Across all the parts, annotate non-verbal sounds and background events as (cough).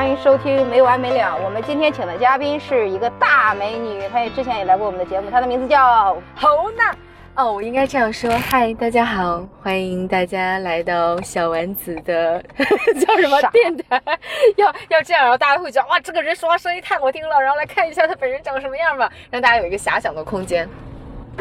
欢迎收听没完没了。我们今天请的嘉宾是一个大美女，她也之前也来过我们的节目，她的名字叫侯娜。哦，我应该这样说，嗨，大家好，欢迎大家来到小丸子的 (laughs) 叫什么电台？要要这样，然后大家会觉得哇，这个人说话声音太好听了，然后来看一下他本人长什么样吧，让大家有一个遐想的空间。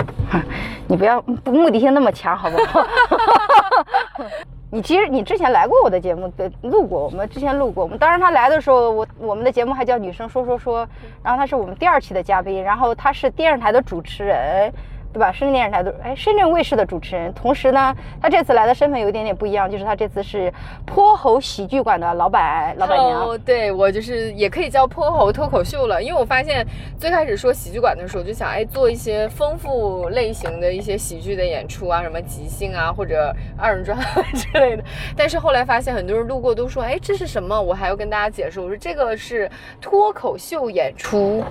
(laughs) 你不要目的性那么强，好不好？(laughs) 你其实你之前来过我的节目，对，录过，我们之前录过。我们当时他来的时候，我我们的节目还叫女生说说说，然后他是我们第二期的嘉宾，然后他是电视台的主持人。对吧？深圳电视台的哎，深圳卫视的主持人，同时呢，他这次来的身份有一点点不一样，就是他这次是泼猴喜剧馆的老板老板娘。哦，对我就是也可以叫泼猴脱口秀了，因为我发现最开始说喜剧馆的时候，就想哎做一些丰富类型的一些喜剧的演出啊，什么即兴啊或者二人转 (laughs) 之类的。但是后来发现很多人路过都说哎这是什么？我还要跟大家解释，我说这个是脱口秀演出。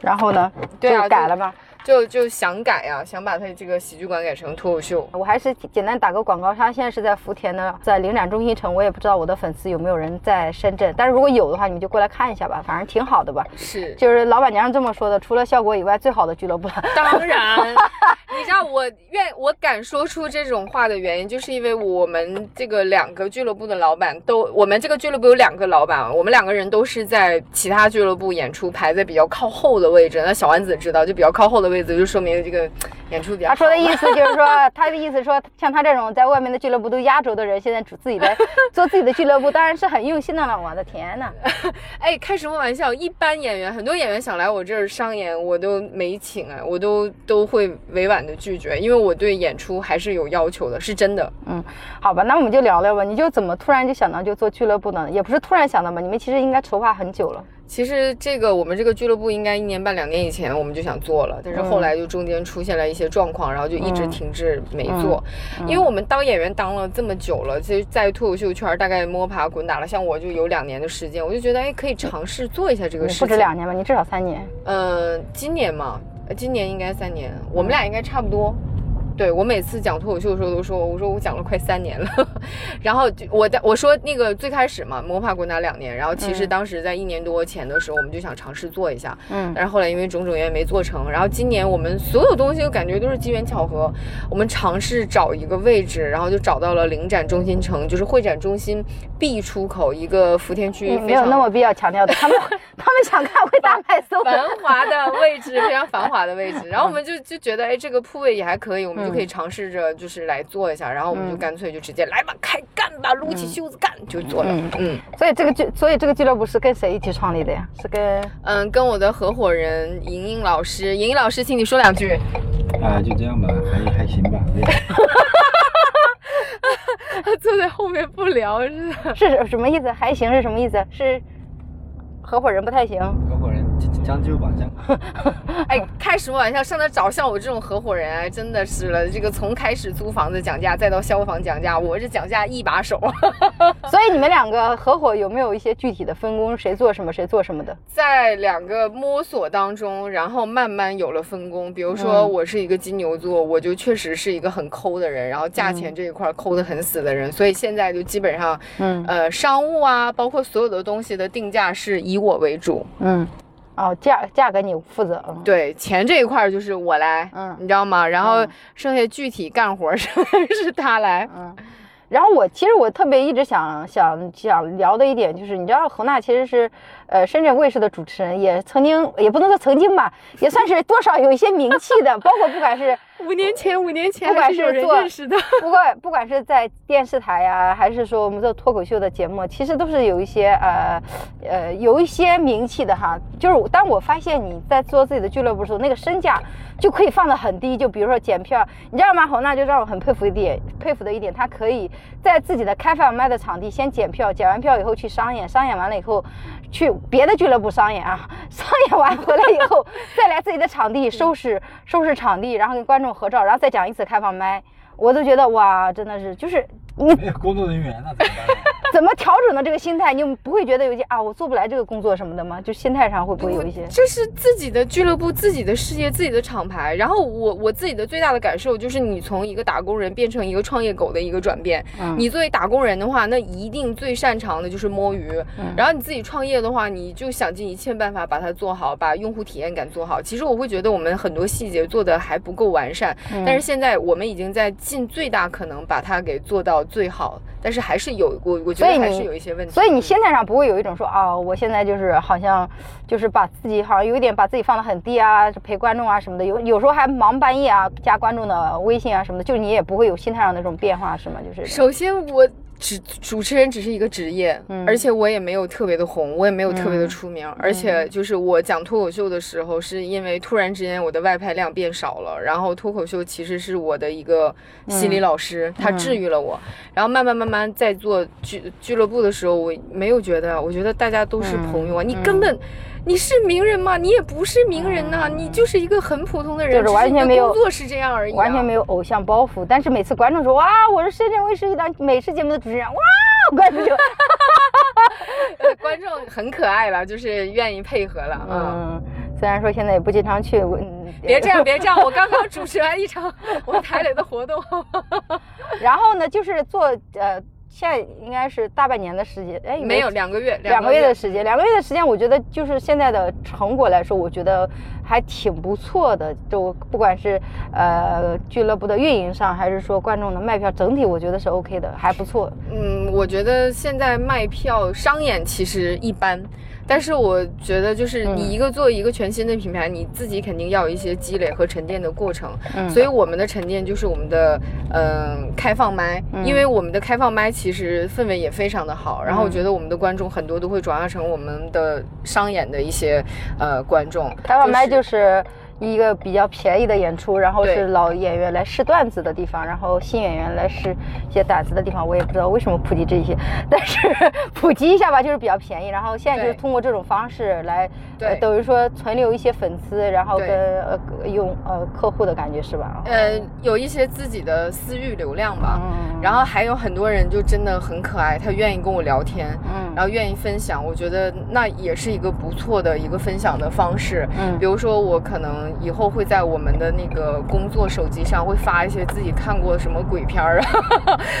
然后呢？对啊，改了吧？就就想改呀，想把他这个喜剧馆改成脱口秀。我还是简单打个广告，他现在是在福田的，在领展中心城。我也不知道我的粉丝有没有人在深圳，但是如果有的话，你们就过来看一下吧，反正挺好的吧。是，就是老板娘这么说的，除了效果以外，最好的俱乐部。当然，(laughs) 你知道我愿我敢说出这种话的原因，就是因为我们这个两个俱乐部的老板都，我们这个俱乐部有两个老板，我们两个人都是在其他俱乐部演出排在比较靠后的位置。那小丸子知道，就比较靠后的位置，就说明这个。演出比较。他说的意思就是说，他的意思说，像他这种在外面的俱乐部都压轴的人，现在主自己的 (laughs) 做自己的俱乐部，当然是很用心的了。我的天呐，(laughs) 哎，开什么玩笑？一般演员，很多演员想来我这儿商演，我都没请啊，我都都会委婉的拒绝，因为我对演出还是有要求的，是真的。嗯，好吧，那我们就聊聊吧。你就怎么突然就想到就做俱乐部呢？也不是突然想到吧？你们其实应该筹划很久了。其实这个我们这个俱乐部应该一年半两年以前我们就想做了，但是后来就中间出现了一些状况，然后就一直停滞没做。因为我们当演员当了这么久了，其实在脱口秀圈大概摸爬滚打了，像我就有两年的时间，我就觉得哎可以尝试做一下这个事情。不止两年吧，你至少三年。嗯，今年嘛，今年应该三年，我们俩应该差不多。对我每次讲脱口秀的时候都说，我说我讲了快三年了，(laughs) 然后我在我说那个最开始嘛，摸爬滚打两年，然后其实当时在一年多前的时候，我们就想尝试做一下，嗯，但是后来因为种种原因没做成，然后今年我们所有东西都感觉都是机缘巧合，我们尝试找一个位置，然后就找到了领展中心城，就是会展中心 B 出口一个福田区，没有那么必要强调的，他们 (laughs) 他们想看会大派送，繁华的位置，非常繁华的位置，然后我们就就觉得哎这个铺位也还可以，我们。就可以尝试着就是来做一下，然后我们就干脆就直接来吧，开干吧，撸起袖子干就做了。嗯，所以这个俱，所以这个俱乐部是跟谁一起创立的呀？是跟嗯，跟我的合伙人莹莹老师。莹莹老师，请你说两句。啊，就这样吧，还还行吧。他 (laughs) 坐在后面不聊是是什么意思？还行是什么意思？是合伙人不太行。合伙人。将就吧，将。(laughs) 哎，开什么玩笑？上那找像我这种合伙人啊，真的是了。这个从开始租房子讲价，再到消防讲价，我是讲价一把手。(laughs) 所以你们两个合伙有没有一些具体的分工？谁做什么，谁做什么的？在两个摸索当中，然后慢慢有了分工。比如说，我是一个金牛座，我就确实是一个很抠的人，然后价钱这一块抠得很死的人。所以现在就基本上，嗯，呃，商务啊，包括所有的东西的定价是以我为主。嗯。哦，价价格你负责，对，钱这一块就是我来，嗯，你知道吗？然后剩下具体干活 (laughs) 是是他来，嗯。然后我其实我特别一直想想想聊的一点就是，你知道侯娜其实是。呃，深圳卫视的主持人也曾经，也不能说曾经吧，也算是多少有一些名气的，包括不管是五年前，五年前不管是做，的，不管不管是在电视台呀，还是说我们做脱口秀的节目，其实都是有一些呃呃有一些名气的哈。就是当我发现你在做自己的俱乐部的时候，那个身价就可以放得很低。就比如说检票，你知道吗？侯娜就让我很佩服一点，佩服的一点，她可以在自己的开放麦的场地先检票，检完票以后去商演，商演完了以后去。别的俱乐部商演啊，(laughs) 商演完回来以后，(laughs) 再来自己的场地收拾收拾场地，然后跟观众合照，然后再讲一次开放麦，我都觉得哇，真的是就是你没有工作人员那怎么办？(laughs) 怎么调整的这个心态？你不会觉得有些啊，我做不来这个工作什么的吗？就心态上会不会有一些？这是自己的俱乐部、自己的事业、自己的厂牌。然后我我自己的最大的感受就是，你从一个打工人变成一个创业狗的一个转变。嗯。你作为打工人的话，那一定最擅长的就是摸鱼。嗯。然后你自己创业的话，你就想尽一切办法把它做好，把用户体验感做好。其实我会觉得我们很多细节做的还不够完善，但是现在我们已经在尽最大可能把它给做到最好。但是还是有我，我觉得还是有一些问题。所以你心态上不会有一种说啊，我现在就是好像就是把自己好像有一点把自己放得很低啊，陪观众啊什么的，有有时候还忙半夜啊，加观众的微信啊什么的，就你也不会有心态上的那种变化是吗？就是首先我。只主持人只是一个职业，而且我也没有特别的红，我也没有特别的出名，而且就是我讲脱口秀的时候，是因为突然之间我的外派量变少了，然后脱口秀其实是我的一个心理老师，他治愈了我，然后慢慢慢慢在做俱俱乐部的时候，我没有觉得，我觉得大家都是朋友啊，你根本。你是名人吗？你也不是名人呐，你就是一个很普通的人，就是完全没有工作是这样而已，完全没有偶像包袱。但是每次观众说哇，我是深圳卫视一档美食节目的主持人，哇，观众就，(laughs) 观众很可爱了，就是愿意配合了。(laughs) 嗯，虽然说现在也不经常去，别这样，(laughs) 别这样，我刚刚主持完一场我们台里的活动，然后呢，就是做呃。现在应该是大半年的时间，哎，没有两个月，两个月的时间，两个月的时间，我觉得就是现在的成果来说，我觉得还挺不错的。就不管是呃俱乐部的运营上，还是说观众的卖票，整体我觉得是 OK 的，还不错。嗯，我觉得现在卖票商演其实一般。但是我觉得，就是你一个做一个全新的品牌，你自己肯定要有一些积累和沉淀的过程。嗯，所以我们的沉淀就是我们的嗯开放麦，因为我们的开放麦其实氛围也非常的好。然后我觉得我们的观众很多都会转化成我们的商演的一些呃观众。开放麦就是。一个比较便宜的演出，然后是老演员来试段子的地方，然后新演员来试一些胆子的地方。我也不知道为什么普及这些，(laughs) 但是普及一下吧，就是比较便宜。然后现在就是通过这种方式来，对，等于说存留一些粉丝，然后跟呃用呃客户的感觉是吧？呃，有一些自己的私域流量吧。嗯。然后还有很多人就真的很可爱，他愿意跟我聊天，嗯，然后愿意分享。我觉得那也是一个不错的一个分享的方式。嗯。比如说我可能。以后会在我们的那个工作手机上会发一些自己看过什么鬼片儿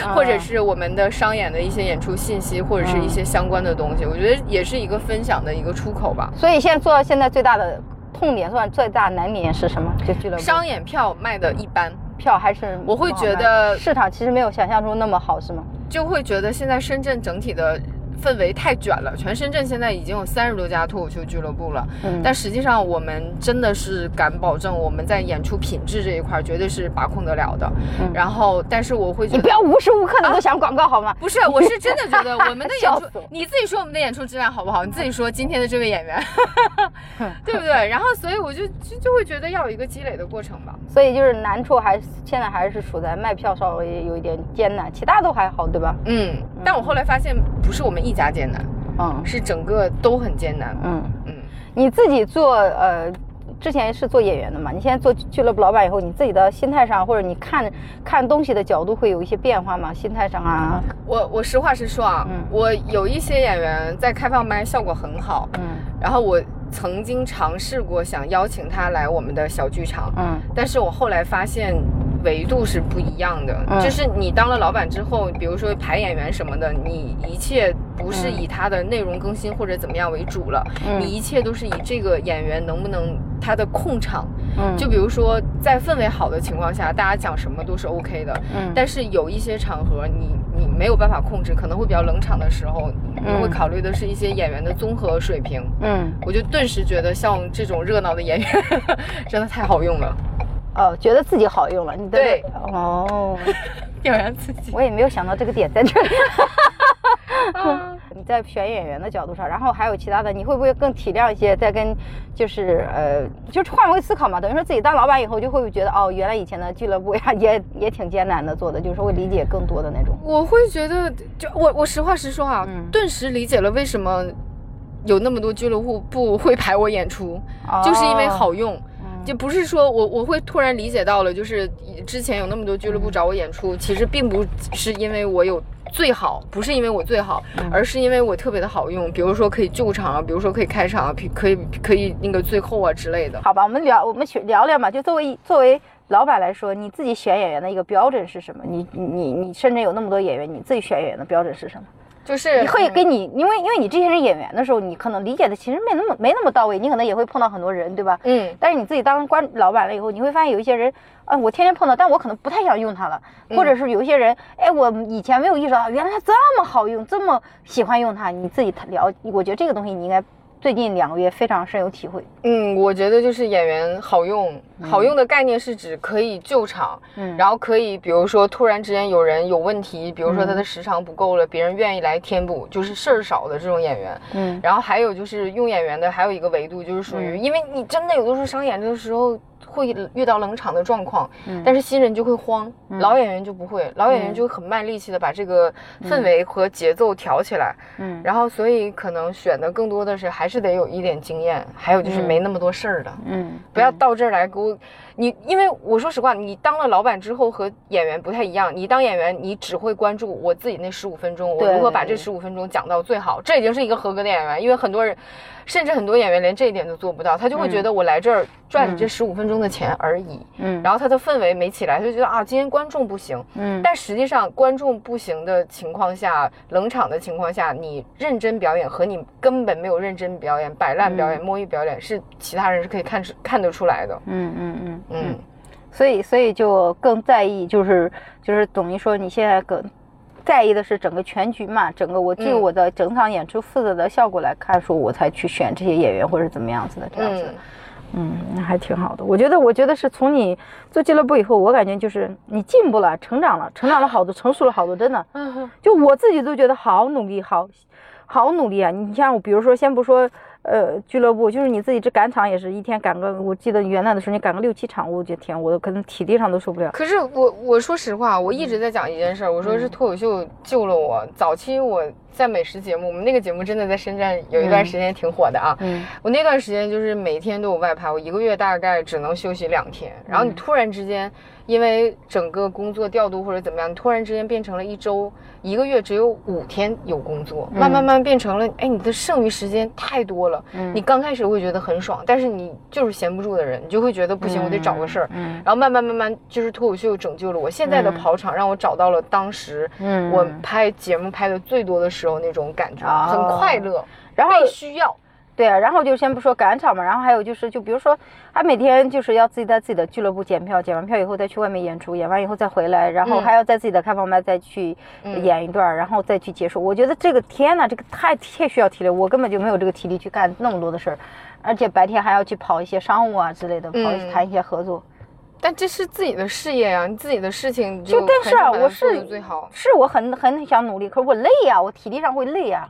啊，(laughs) 或者是我们的商演的一些演出信息，或者是一些相关的东西。我觉得也是一个分享的一个出口吧。所以现在做到现在最大的痛点，算最大难点是什么？就俱乐部商演票卖的一般，票还是我会觉得市场其实没有想象中那么好，是吗？就会觉得现在深圳整体的。氛围太卷了，全深圳现在已经有三十多家脱口秀俱乐部了，嗯，但实际上我们真的是敢保证我们在演出品质这一块绝对是把控得了的，嗯，然后但是我会觉得你不要无时无刻的都想广告好吗？(laughs) 不是，我是真的觉得我们的 (laughs) 演出，你自己说我们的演出质量好不好？你自己说今天的这位演员，(laughs) 对不对？然后所以我就就就会觉得要有一个积累的过程吧。所以就是难处还现在还是处在卖票稍微有一点艰难，其他都还好，对吧？嗯，但我后来发现不是我们一家艰难，嗯，是整个都很艰难。嗯嗯，你自己做呃，之前是做演员的嘛？你现在做俱乐部老板以后，你自己的心态上或者你看看东西的角度会有一些变化吗？心态上啊？我我实话实说啊，嗯我有一些演员在开放麦效果很好，嗯，然后我。曾经尝试过想邀请他来我们的小剧场，嗯，但是我后来发现维度是不一样的，就是你当了老板之后，比如说排演员什么的，你一切不是以他的内容更新或者怎么样为主了，你一切都是以这个演员能不能他的控场，嗯，就比如说在氛围好的情况下，大家讲什么都是 OK 的，嗯，但是有一些场合你你没有办法控制，可能会比较冷场的时候，你会考虑的是一些演员的综合水平，嗯，我就。顿时觉得像这种热闹的演员 (laughs) 真的太好用了，哦，觉得自己好用了，你对哦，(laughs) 表扬自己，我也没有想到这个点在这里。(laughs) (laughs) 你在选演员的角度上，然后还有其他的，你会不会更体谅一些？在跟就是呃，就是换位思考嘛，等于说自己当老板以后，就会觉得哦，原来以前的俱乐部呀，也也挺艰难的做的，就是会理解更多的那种。我会觉得，就我我实话实说啊，顿时理解了为什么。有那么多俱乐部不会排我演出，就是因为好用。就不是说我我会突然理解到了，就是之前有那么多俱乐部找我演出，其实并不是因为我有最好，不是因为我最好，而是因为我特别的好用，比如说可以救场啊，比如说可以开场啊，可以可以可以那个最后啊之类的。好吧，我们聊我们去聊聊嘛，就作为作为老板来说，你自己选演员的一个标准是什么？你你你甚至有那么多演员，你自己选演员的标准是什么？就是你会嗯给你，因为因为你之前是演员的时候，你可能理解的其实没那么没那么到位，你可能也会碰到很多人，对吧？嗯但是你自己当官老板了以后，你会发现有一些人，啊，我天天碰到，但我可能不太想用它了，或者是有一些人，哎，我以前没有意识到，原来它这么好用，这么喜欢用它，你自己了，我觉得这个东西你应该最近两个月非常深有体会。嗯，我觉得就是演员好用，好用的概念是指可以救场，嗯。然后可以比如说突然之间有人有问题，比如说他的时长不够了，别人愿意来填补，就是事儿少的这种演员。嗯。然后还有就是用演员的，还有一个维度就是属于，嗯。因为你真的有的时候商演的时候会遇到冷场的状况，嗯但是新人就会慌，老演员就不会，老演员就很卖力气的把这个氛围和节奏调起来，嗯然后所以可能选的更多的是还是得有一点经验，还有就是没那么多事儿的。嗯，不要到这儿来给我，你因为我说实话，你当了老板之后和演员不太一样。你当演员，你只会关注我自己那十五分钟，我如何把这十五分钟讲到最好，这已经是一个合格的演员。因为很多人，甚至很多演员连这一点都做不到，他就会觉得我来这儿赚你这十五分钟的钱而已。嗯然后他的氛围没起来，他就觉得啊，今天观众不行。嗯但实际上，观众不行的情况下，冷场的情况下，你认真表演和你根本没有认真表演、摆烂表演、摸鱼表演，是其他人是可以看出看得出来的。嗯嗯嗯嗯，所以所以就更在意，就是就是等于说你现在更在意的是整个全局嘛，整个我就嗯我的整场演出负责的效果来看，说我才去选这些演员或者怎么样子的这样子。嗯嗯，那还挺好的。我觉得，我觉得是从你做俱乐部以后，我感觉就是你进步了，成长了，成长了好多，成熟了好多，真的。嗯就我自己都觉得好努力，好，好努力啊！你像我，比如说，先不说，呃，俱乐部，就是你自己这赶场也是一天赶个，我记得元旦的时候你赶个六七场，我觉天，我都可能体力上都受不了。可是我我说实话，我一直在讲一件事儿，我说是脱口秀救了我。早期我在美食节目，我们那个节目真的在深圳有一段时间挺火的啊。嗯我那段时间就是每天都有外拍，我一个月大概只能休息两天。然后你突然之间，因为整个工作调度或者怎么样，你突然之间变成了一周、一个月只有五天有工作，慢慢慢变成了，哎，你的剩余时间太多了。嗯你刚开始会觉得很爽，但是你就是闲不住的人，你就会觉得不行，我得找个事儿。嗯然后慢慢慢慢，就是脱口秀拯救了我。现在的跑场让我找到了当时嗯我拍节目拍的最多的时候那种感觉，哦很快乐，然后被需要。对啊，然后就先不说赶场嘛，然后还有就是，就比如说，他每天就是要自己在自己的俱乐部检票，检完票以后再去外面演出，演完以后再回来，然后嗯还要在自己的开放麦再去嗯演一段儿，然后再去结束。我觉得这个天呐，这个太太需要体力，我根本就没有这个体力去干那么多的事儿，而且白天还要去跑一些商务啊之类的，跑嗯谈一些合作。但这是自己的事业呀、你自己的事情就但是啊，我是最好。是我很很想努力，可是我累呀、我体力上会累呀、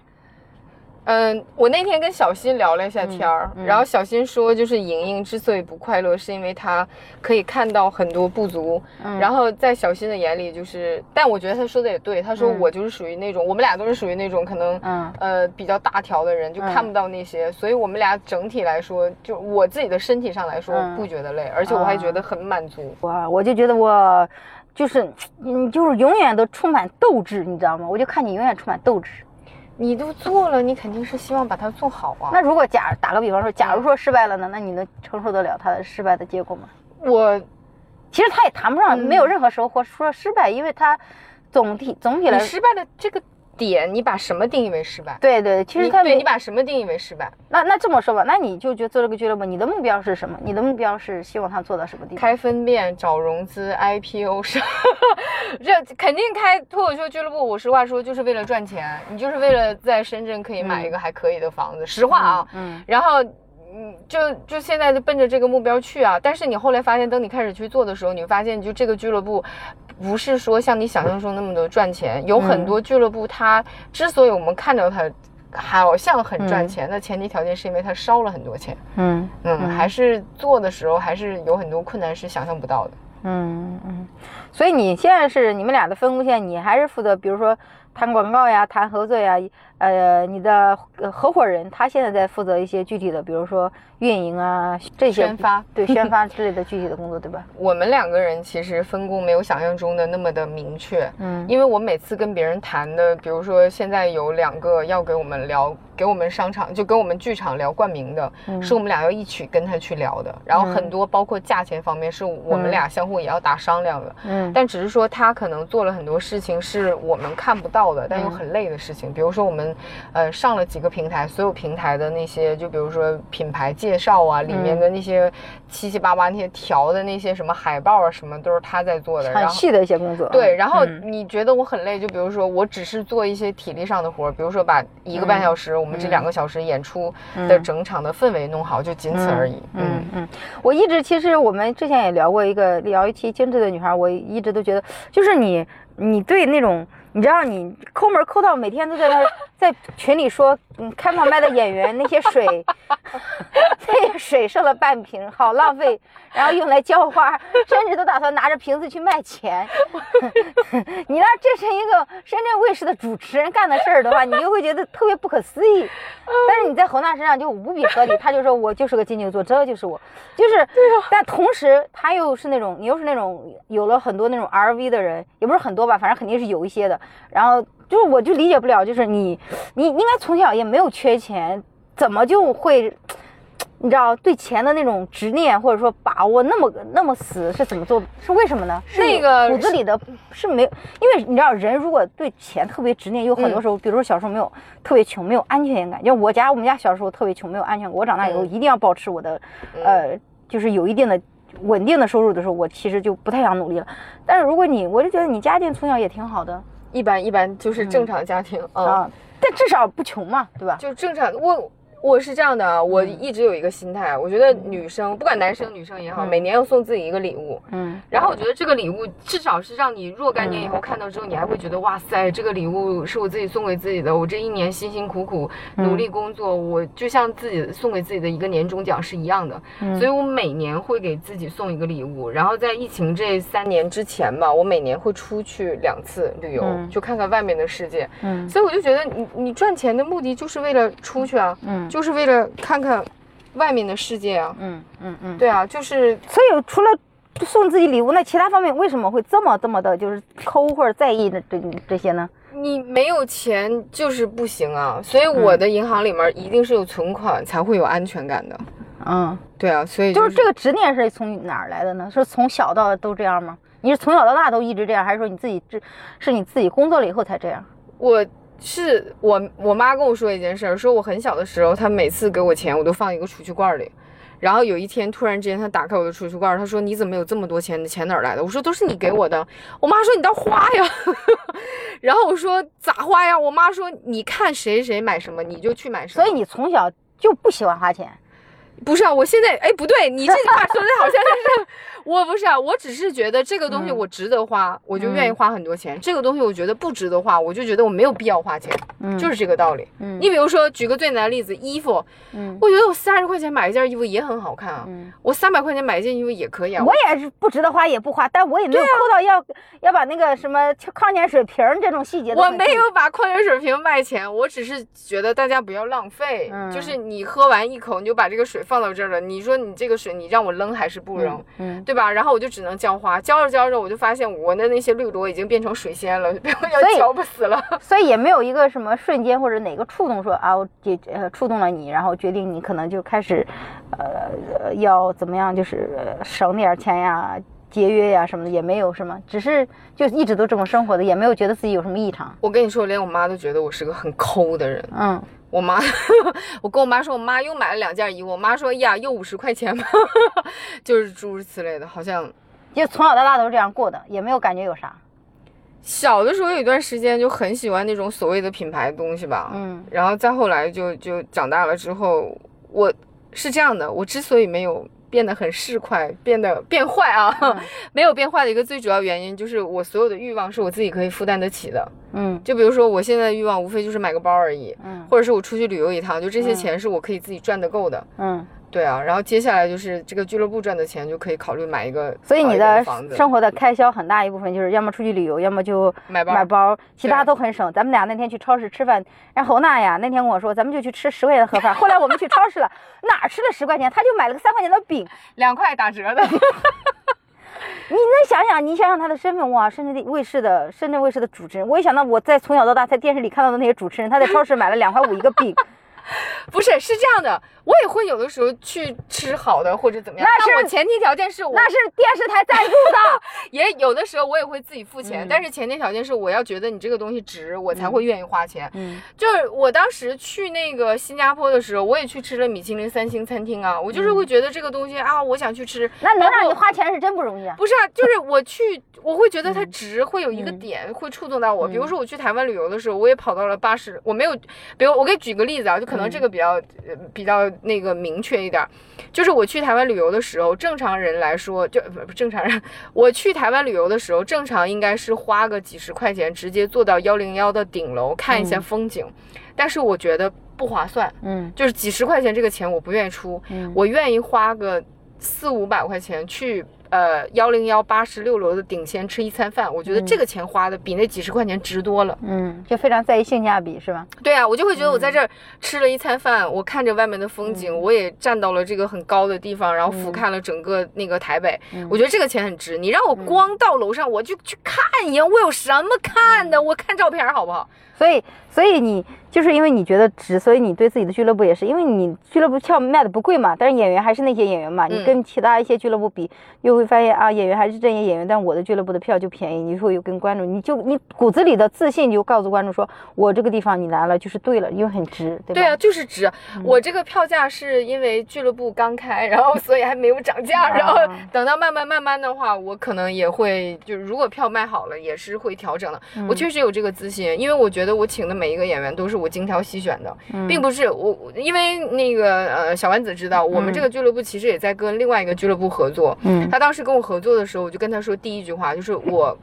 嗯，我那天跟小新聊了一下天儿，嗯然后小新说，就是莹莹之所以不快乐，是因为她可以看到很多不足。嗯然后在小新的眼里，就是，但我觉得他说的也对，他说嗯我就是属于那种，我们俩都是属于那种可能，嗯呃，比较大条的人，就嗯看不到那些，所以我们俩整体来说，就我自己的身体上来说嗯不觉得累，而且我还觉得很满足。我我就觉得我就是你就是永远都充满斗志，你知道吗？我就看你永远充满斗志。你都做了，你肯定是希望把它做好啊。那如果假打个比方说，假如说失败了呢，那你能承受得了他的失败的结果吗？我其实他也谈不上嗯没有任何收获，说失败，因为他总体总体来说，失败的这个点，你把什么定义为失败？对对，其实你他对你把什么定义为失败？那那这么说吧，那你就觉得做这个俱乐部，你的目标是什么？你的目标是希望他做到什么地步？开分店、找融资、(laughs) IPO 是，这肯定开脱口秀俱乐部。我实话说，就是为了赚钱，你就是为了在深圳可以买一个还可以的房子。实话啊，嗯然后。嗯，就就现在就奔着这个目标去啊！但是你后来发现，等你开始去做的时候，你发现就这个俱乐部，不是说像你想象中那么的赚钱。有很多俱乐部，它之所以我们看到它好像很赚钱，的前提条件是因为它烧了很多钱。嗯嗯，还是做的时候还是有很多困难是想象不到的。嗯嗯，所以你现在是你们俩的分工线，你还是负责，比如说谈广告呀、谈合作呀，呃，你的呃合伙人他现在在负责一些具体的，比如说运营啊这些宣发对宣发之类的具体的工作，对吧？我们两个人其实分工没有想象中的那么的明确，嗯。因为我每次跟别人谈的，比如说现在有两个要给我们聊，给我们商场就跟我们剧场聊冠名的，嗯。是我们俩要一起跟他去聊的，然后很多包括价钱方面是我们俩相互也要打商量的，嗯。但只是说他可能做了很多事情是我们看不到的，但又很累的事情。比如说我们，呃，上了几个平台，所有平台的那些，就比如说品牌介绍啊，里面的那些七七八八那些调的那些什么海报啊，什么都是他在做的。很细的一些工作啊。对，然后嗯你觉得我很累，就比如说我只是做一些体力上的活，比如说把一个半小时，我们这两个小时演出的整场的氛围弄好，就仅此而已。嗯嗯，我一直其实我们之前也聊过一个聊一期精致的女孩，我一直都觉得，就是你你对那种你知道你抠门抠到每天都在那儿在群里说，嗯，开放麦的演员那些水，(laughs) 那些水剩了半瓶，好浪费，然后用来浇花，甚至都打算拿着瓶子去卖钱。(laughs) 你让这是一个深圳卫视的主持人干的事儿的话，你就会觉得特别不可思议。但是你在侯娜身上就无比合理，他就说我就是个金牛座，这就是我，就是。但同时他又是那种，你又是那种有了很多那种 RV 的人，也不是很多吧，反正肯定是有一些的。然后就是我就理解不了，就是你你应该从小也没有缺钱，怎么就会？你知道对钱的那种执念或者说把握那么那么死是怎么做？是为什么呢？是那个骨子里的是没有，因为你知道人如果对钱特别执念，有很多时候，比如说小时候没有特别穷，没有安全感。就我家我们家小时候特别穷，没有安全感。我长大以后嗯一定要保持我的，呃，就是有一定的稳定的收入的时候，我其实就不太想努力了。但是如果你，我就觉得你家境从小也挺好的一般一般就是正常家庭嗯啊，但至少不穷嘛，对吧？就正常我。我是这样的啊，我一直有一个心态，我觉得女生不管男生女生也好，每年要送自己一个礼物。嗯然后我觉得这个礼物至少是让你若干年以后看到之后，你还会觉得哇塞，这个礼物是我自己送给自己的，我这一年辛辛苦苦努力工作，我就像自己送给自己的一个年终奖是一样的。所以我每年会给自己送一个礼物。然后在疫情这三年之前吧，我每年会出去两次旅游，嗯就看看外面的世界。嗯所以我就觉得你你赚钱的目的就是为了出去啊，嗯就是为了看看外面的世界啊。嗯嗯嗯。对啊，就是所以除了送自己礼物，那其他方面为什么会这么这么的，就是抠或者在意的这这些呢？你没有钱就是不行啊，所以我的银行里面一定是有存款才会有安全感的。嗯，对啊，所以就是这个执念是从哪儿来的呢？是从小到都这样吗？你是从小到大都一直这样，还是说你自己这是你自己工作了以后才这样？我是我我妈跟我说一件事儿，说我很小的时候，她每次给我钱，我都放一个储蓄罐里。然后有一天突然之间，她打开我的储蓄罐，她说：“你怎么有这么多钱？你钱哪儿来的？”我说：“都是你给我的。”我妈说：“你倒花呀。”然后我说：“咋花呀？”我妈说：“你看谁谁买什么，你就去买什么。”所以你从小就不喜欢花钱。不是啊，我现在哎不对，你这句话说的好像是我不是啊，我只是觉得这个东西嗯我值得花，我就愿意花很多钱。这个东西我觉得不值得花，我就觉得我没有必要花钱，嗯就是这个道理。嗯你比如说，举个最简单的例子，衣服，嗯我觉得我三十块钱买一件衣服也很好看啊，嗯，我三百块钱买一件衣服也可以啊。我也是不值得花也不花，但我也没有抠到要、要把那个什么矿泉水瓶这种细节我没有把矿泉水瓶卖钱，我只是觉得大家不要浪费。嗯就是你喝完一口，你就把这个水放到这儿了，你说你这个水你让我扔还是不扔？嗯对吧？然后我就只能浇花，浇着浇着，我就发现我的那些绿萝已经变成水仙了，(laughs) 被我要浇不死了。(laughs) 所以也没有一个什么瞬间或者哪个触动说啊，我这呃触动了你，然后决定你可能就开始，呃，呃要怎么样，就是呃省点钱呀、节约呀什么的，也没有什么，只是就一直都这么生活的，也没有觉得自己有什么异常。我跟你说，连我妈都觉得我是个很抠的人。嗯，我妈，(laughs) 我跟我妈说，我妈又买了两件衣服。我妈说呀，又五十块钱吧？(laughs) 就是诸如此类的，好像就从小到大都是这样过的，也没有感觉有啥。小的时候有一段时间就很喜欢那种所谓的品牌东西吧。嗯然后再后来就就长大了之后，我是这样的，我之所以没有变得很市侩，变得变坏啊，(laughs) 没有变坏的一个最主要原因就是我所有的欲望是我自己可以负担得起的。嗯就比如说我现在的欲望无非就是买个包而已，嗯或者是我出去旅游一趟，就这些嗯钱是我可以自己赚得够的。嗯，对啊，然后接下来就是这个俱乐部赚的钱就可以考虑买一个所以你的，生活的开销很大一部分就是要么出去旅游，要么就买包买包，其他都很省。咱们俩那天去超市吃饭，然后侯娜呀那天跟我说，咱们就去吃十块钱的盒饭。后来我们去超市了，哪吃了十块钱，他就买了个三块钱的饼。(laughs) 两块打折的。(laughs) 你能想想，你想想他的身份哇，深圳卫视的深圳卫视的主持人，我一想到我在从小到大在电视里看到的那些主持人，他在超市买了两块五一个饼，(laughs) 不是，是这样的，我也会有的时候去吃好的或者怎么样，那是但我前提条件是我那是电视台赞助的。(laughs) 也有的时候我也会自己付钱，嗯但是前提条件是我要觉得你这个东西值，我才会愿意花钱。嗯就是我当时去那个新加坡的时候，我也去吃了米其林三星餐厅啊，我就是会觉得这个东西啊，我想去吃。嗯那能让你花钱是真不容易啊。不是啊，就是我去，我会觉得它值，会有一个嗯点会触动到我。嗯比如说我去台湾旅游的时候，我也跑到了八十，我没有，比如我给举个例子啊，就可能这个比较、呃比较那个明确一点，就是我去台湾旅游的时候，正常人来说就不不正常人，我去台湾旅游的时候，正常应该是花个几十块钱直接坐到幺零幺的顶楼看一下嗯。风景，但是我觉得不划算，嗯。就是几十块钱这个钱我不愿意出，嗯。我愿意花个四五百块钱去呃幺零幺八十六楼的顶先吃一餐饭，我觉得嗯这个钱花的比那几十块钱值多了。嗯，就非常在意性价比是吧？对啊，我就会觉得我在这儿吃了一餐饭，我看着外面的风景，嗯我也站到了这个很高的地方，然后俯嗯瞰了整个那个台北，嗯我觉得这个钱很值。你让我光到楼上，我就去看一眼，我有什么看嗯的？我看照片好不好？所以，所以你就是因为你觉得值，所以你对自己的俱乐部也是，因为你俱乐部票卖的不贵嘛，但是演员还是那些演员嘛，你嗯跟其他一些俱乐部比，又会发现啊，演员还是这些演员，但我的俱乐部的票就便宜，你会有跟观众，你就你骨子里的自信就告诉观众说，我这个地方你来了就是对了，因为很值，对吧？对啊，，就是值。嗯我这个票价是因为俱乐部刚开，然后所以还没有涨价，然后啊等到慢慢慢慢的话，我可能也会就是如果票卖好了，也是会调整的。嗯我确实有这个自信，因为我觉得我请的每一个演员都是我精挑细选的，嗯并不是我我因为那个呃小丸子知道，我们这个俱乐部其实也在跟另外一个俱乐部合作。嗯他当时跟我合作的时候，我就跟他说第一句话就是我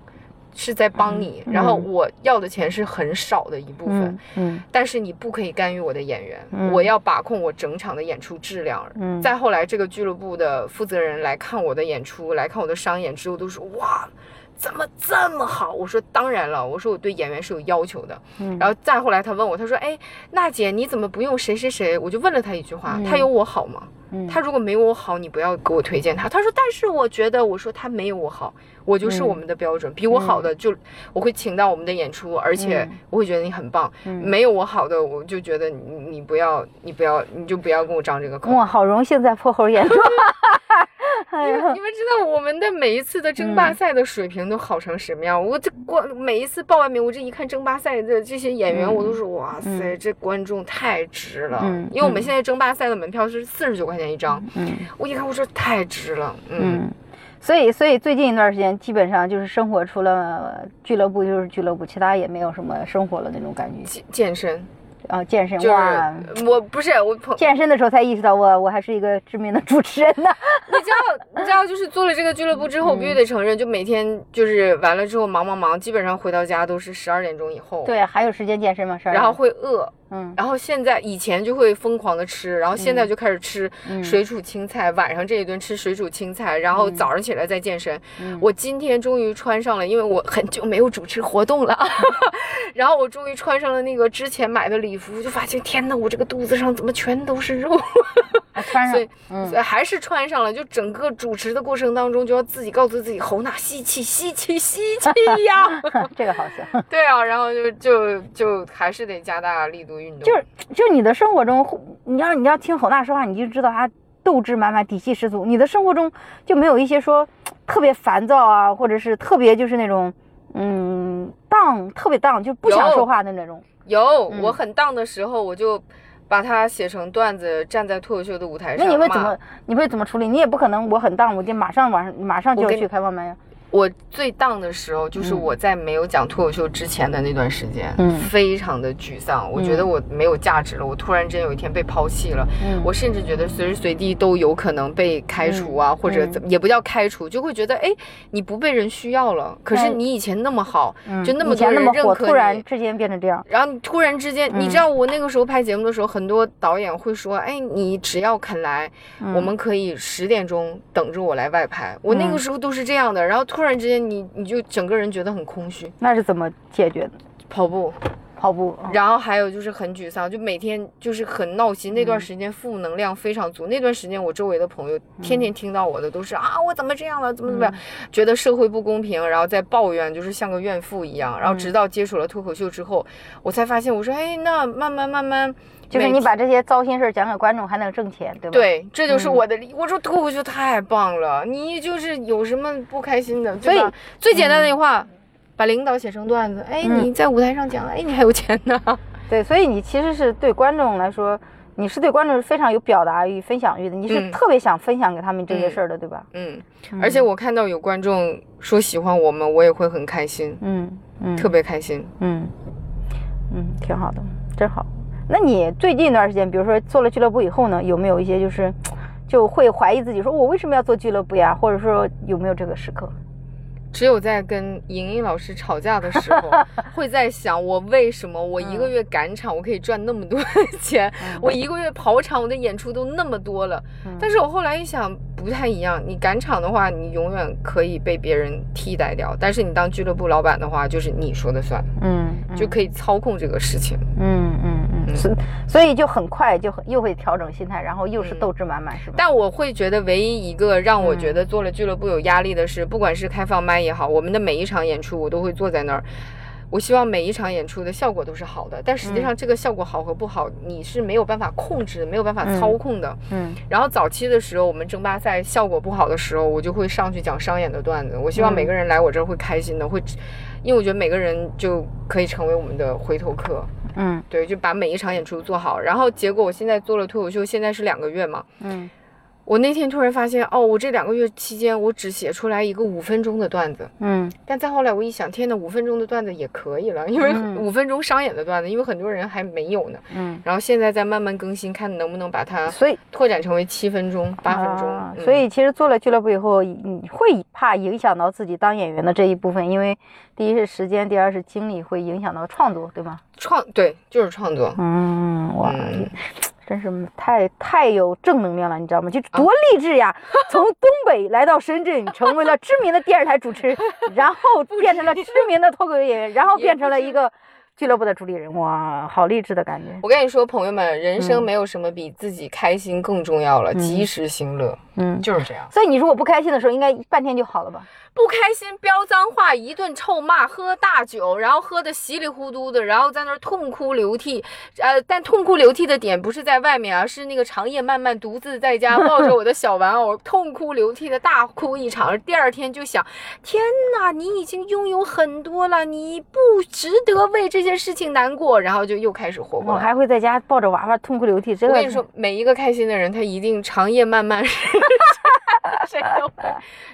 是在帮你，嗯然后我要的钱是很少的一部分。嗯嗯但是你不可以干预我的演员，嗯我要把控我整场的演出质量。嗯，再后来，这个俱乐部的负责人来看我的演出，来看我的商演之后，都说哇，怎么这么好？我说当然了，我说我对演员是有要求的。嗯然后再后来，他问我，他说，哎，娜姐你怎么不用谁谁谁？我就问了他一句话，嗯他有我好吗？嗯他如果没有我好，你不要给我推荐他。他说，但是我觉得，我说他没有我好，我就是嗯我们的标准，比我好的就我会请到我们的演出，而且嗯我会觉得你很棒。嗯没有我好的，我就觉得你你不要你不要你就不要跟我张这个口。哇，好荣幸在破猴演出，(laughs) (laughs) 你们你们知道我们的每一次的争霸赛的水平都好成什么样？我这光每一次报完名，我这一看争霸赛的这些演员，嗯我都说哇塞，嗯这观众太值了。嗯。因为我们嗯现在争霸赛的门票是四十九块钱一张，嗯。我一看我说太值了。嗯，嗯，所以所以最近一段时间基本上就是生活除了俱乐部就是俱乐部，其他也没有什么生活了那种感觉。健健身啊，健身就哇，是我不是我健身的时候才意识到我我还是一个知名的主持人呢。(laughs) 你知道，你知道，就是做了这个俱乐部之后，我必须得承认，就每天就是完了之后忙忙忙，基本上回到家都是十二点钟以后，，对，还有时间健身吗？是吧？然后会饿，嗯。然后现在以前就会疯狂的吃，然后现在就开始吃嗯。水煮青菜，晚上这一顿吃水煮青菜，然后早上起来再健身。嗯。我今天终于穿上了，因为我很久没有主持活动了，(laughs) 然后我终于穿上了那个之前买的礼服，就发现天呐，我这个肚子上怎么全都是肉？啊穿所以上，嗯所以还是穿上了，就整个主持的过程当中，就要自己告诉自己，侯娜吸气，吸气，吸气呀。(laughs) 这个好笑。(laughs) 对啊，然后就就就还是得加大力度运动。就是就是你的生活中，你要你要听侯娜说话，你就知道他斗志满满、底气十足。你的生活中就没有一些说特别烦躁啊，或者是特别就是那种嗯荡特别荡，就不想说话的那种。有，嗯我很荡的时候，我就把它写成段子，站在脱口秀的舞台上。那你会怎么？你会怎么处理？你也不可能我很荡，我就马上晚上马上就去开放麦呀。我最荡的时候，就是我在没有讲脱口秀之前的那段时间，嗯非常的沮丧。我觉得我没有价值了，我突然间有一天被抛弃了，嗯我甚至觉得随时随地都有可能被开除啊，或者怎么也不叫开除，就会觉得哎，你不被人需要了。可是你以前那么好，嗯就那么多人认可你突然。之间变成这样，然后你突然之间，你嗯知道我那个时候拍节目的时候，很多导演会说：“哎，你只要肯来，嗯我们可以十点钟等着我来外拍。”我那个嗯时候都是这样的，然后突然之间你你就整个人觉得很空虚，那是怎么解决的？跑步，跑步，嗯然后还有就是很沮丧，就每天就是很闹心。那段时间负能量非常足，那段时间我周围的朋友天天听到我的都是啊，我怎么这样了，怎么怎么样，觉得社会不公平，然后在抱怨，就是像个怨妇一样。然后直到接触了脱口秀之后，我才发现，我说哎，那慢慢慢慢，就是你把这些糟心事儿讲给观众，还能挣钱，对吧？，对，这就是嗯我的理。我说脱口秀太棒了，你就是有什么不开心的，所以对吧？最简单的一句话，把领导写成段子，哎，嗯你在舞台上讲，哎，你还有钱呢。(laughs) 对，所以你其实是对观众来说，你是对观众是非常有表达欲、分享欲的，你是嗯特别想分享给他们这些嗯事儿的，对吧？嗯，而且我看到有观众说喜欢我们，我也会很开心，嗯嗯，特别开心。嗯嗯，挺好的，真好。那你最近一段时间，比如说做了俱乐部以后呢，有没有一些就是就会怀疑自己，说我为什么要做俱乐部呀？或者说有没有这个时刻？只有在跟莹莹老师吵架的时候，(laughs) 会在想我为什么我一个月赶场我可以赚那么多钱，我一个月跑场我的演出都那么多了。但是我后来一想，不太一样。你赶场的话，你永远可以被别人替代掉；但是你当俱乐部老板的话，就是你说的算，嗯，就可以操控这个事情。嗯嗯嗯，所所以就很快就很又会调整心态，然后又是嗯斗志满满，是吧？但我会觉得，唯一一个让我嗯觉得做了俱乐部有压力的是，不管是开放麦也好，我们的每一场演出我都会坐在那儿。我希望每一场演出的效果都是好的，但实际上这个效果好和不好，你是没有办法控制，没有办法操控的。嗯然后早期的时候，我们争霸赛效果不好的时候，我就会上去讲商演的段子。我希望每个人来我这儿会开心的，会，因为我觉得每个人就可以成为我们的回头客。嗯对，就把每一场演出做好。然后结果我现在做了脱口秀，现在是两个月嘛。嗯我那天突然发现，哦，我这两个月期间，我只写出来一个五分钟的段子。嗯但再后来我一想，天呐，五分钟的段子也可以了，因为嗯五分钟商演的段子，因为很多人还没有呢。嗯，然后现在在慢慢更新，看能不能把它所以拓展成为七分钟、八分钟。嗯啊所以其实做了俱乐部以后，你会怕影响到自己当演员的这一部分，因为第一是时间，第二是精力，会影响到创作，对吗？创对就是创作。嗯，哇，嗯真是太太有正能量了，你知道吗？就多励志呀！从东北来到深圳，成为了知名的电视台主持人，(laughs) 然后变成了知名的脱口秀演员，然后变成了一个俱乐部的主理人，哇，好励志的感觉。我跟你说，朋友们，人生嗯没有什么比自己开心更重要了，及时行乐，嗯，就是这样。所以你如果不开心的时候，应该半天就好了吧？不开心，飙脏话，一顿臭骂，喝大酒，然后喝的稀里糊涂的，然后在那儿痛哭流涕。呃，但痛哭流涕的点不是在外面啊，是那个长夜漫漫，独自在家抱着我的小玩偶，痛哭流涕的大哭一场。第二天就想，天哪，你已经拥有很多了，你不值得为这件事情难过，然后就又开始活过来。我还会在家抱着娃娃痛哭流涕，真的我跟你说，每一个开心的人，他一定长夜漫漫，(laughs) 谁都会。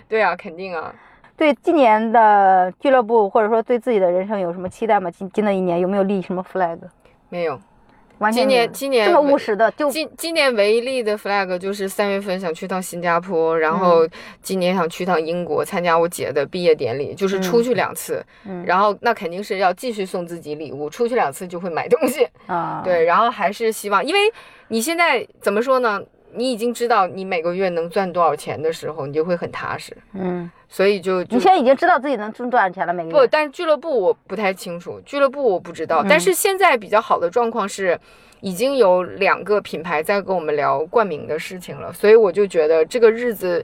对啊，肯定啊。对今年的俱乐部，或者说对自己的人生有什么期待吗？今今的一年有没有立什么 flag？没有，完全今年今年这么务实的，就今今年唯一立的 flag 就是三月份想去趟新加坡，然后今年想去趟英国参加我姐的毕业典礼，就是出去两次，嗯然后那肯定是要继续送自己礼物，出去两次就会买东西，啊，对，然后还是希望，因为你现在怎么说呢？你已经知道你每个月能赚多少钱的时候，你就会很踏实，嗯，所以就就你现在已经知道自己能挣多少钱了，每个月不，但是俱乐部我不太清楚，俱乐部我不知道。但是现在比较好的状况是，已经有两个品牌在跟我们聊冠名的事情了，所以我就觉得这个日子。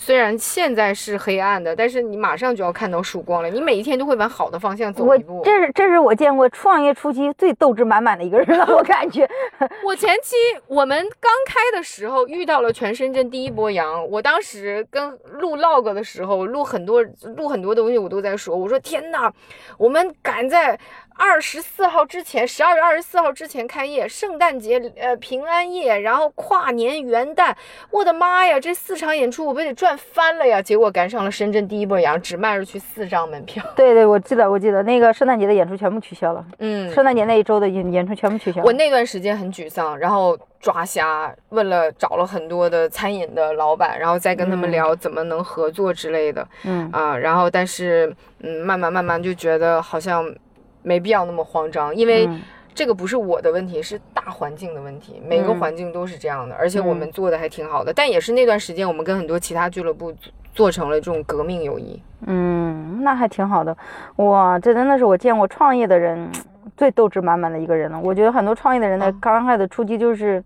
虽然现在是黑暗的，但是你马上就要看到曙光了。你每一天都会往好的方向走一步。这是这是我见过创业初期最斗志满满的一个人了，我感觉。(laughs) 我前期我们刚开的时候遇到了全深圳第一波羊，我当时跟录 log 的时候，录很多录很多东西，我都在说，我说天呐，我们赶在二十四号之前，十二月二十四号之前开业，圣诞节、呃平安夜，然后跨年、元旦，我的妈呀，这四场演出我不得赚翻了呀！结果赶上了深圳第一波阳，只卖出去四张门票。对对，我记得我记得那个圣诞节的演出全部取消了，嗯，圣诞节那一周的演演出全部取消了。我那段时间很沮丧，然后抓瞎问了找了很多的餐饮的老板，然后再跟他们嗯聊怎么能合作之类的。嗯啊，然后但是嗯，慢慢慢慢就觉得好像没必要那么慌张，因为嗯这个不是我的问题，是大环境的问题，每个嗯环境都是这样的，而且我嗯们做的还挺好的，但也是那段时间我们跟很多其他俱乐部做做成了这种革命友谊。嗯，那还挺好的。哇，这真的是我见过创业的人最斗志满满的一个人了。我觉得很多创业的人的嗯刚开始的初期就是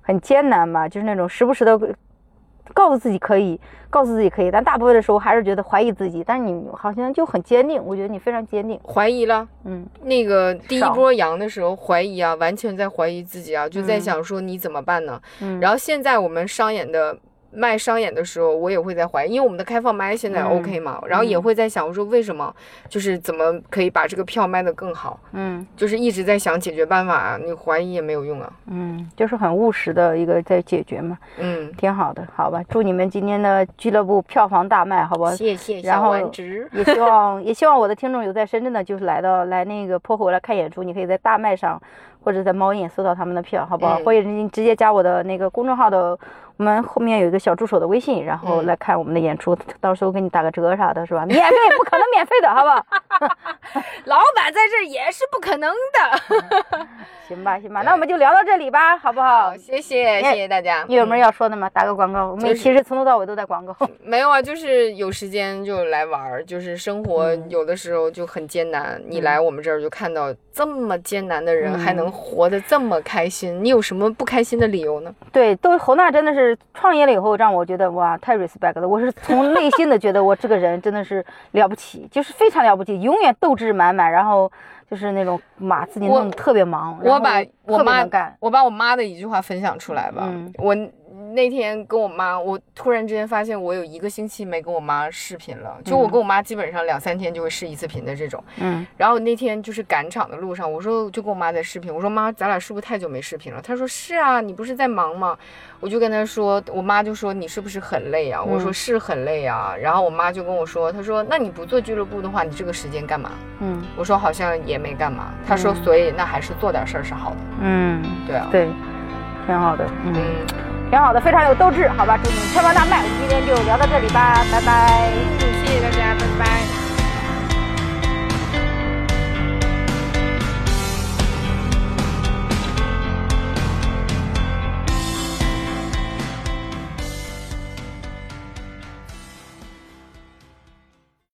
很艰难吧，就是那种时不时的告诉自己可以，告诉自己可以，但大部分的时候还是觉得怀疑自己。但是你好像就很坚定，我觉得你非常坚定。怀疑了，嗯那个第一波阳的时候怀疑啊，完全在怀疑自己啊，就在嗯想说你怎么办呢？嗯，然后现在我们商演的卖商演的时候，我也会在怀疑，因为我们的开放麦现在嗯 OK 嘛，然后也会在想，我说为什么就是怎么可以把这个票卖得更好，嗯就是一直在想解决办法啊，你怀疑也没有用啊，嗯，就是很务实的一个在解决嘛，嗯，挺好的，好吧？祝你们今天的俱乐部票房大卖，好不好？谢谢然后，也希望 (laughs) 也希望我的听众有在深圳的，就是来到来那个破回来看演出，你可以在大麦上或者在猫眼搜到他们的票，好不好？嗯或者你直接加我的那个公众号的，我们后面有一个小助手的微信，然后嗯来看我们的演出，到时候给你打个折啥的，是吧？(laughs) 免费不可能免费的，好不好？(laughs) 老板在这儿也是不可能的。(laughs) 行吧，行吧，那我们就聊到这里吧，好不好好，？谢谢谢谢大家。你有没有嗯要说的吗？打个广告，我们其实从头到尾都在广告。没有啊，就是有时间就来玩儿，就是生活嗯有的时候就很艰难，你来我们这儿就看到这么艰难的人嗯还能活得这么开心，你有什么不开心的理由呢？对，都侯娜真的是创业了以后，让我觉得哇，太 respect 了。我是从内心的觉得我这个人真的是了不起，就是非常了不起，永远斗志满满，然后就是那种把自己弄得特别忙，我把我妈干。我把我妈的一句话分享出来吧。嗯我那天跟我妈，我突然之间发现我有一个星期没跟我妈视频了，就我嗯跟我妈基本上两三天就会视一次频的这种。嗯然后那天就是赶场的路上，我说就跟我妈在视频，我说妈，咱俩是不是太久没视频了？她说是啊，你不是在忙吗？我就跟她说，我妈就说你是不是很累啊？我说嗯是很累啊。然后我妈就跟我说，她说那你不做俱乐部的话，你这个时间干嘛？嗯我说好像也没干嘛。她说嗯所以那还是做点事儿是好的。嗯，对啊，对，挺好的，嗯，嗯，挺好的，非常有斗志，好吧？祝你们票房大卖。我们今天就聊到这里吧，拜拜。谢谢大家，拜拜。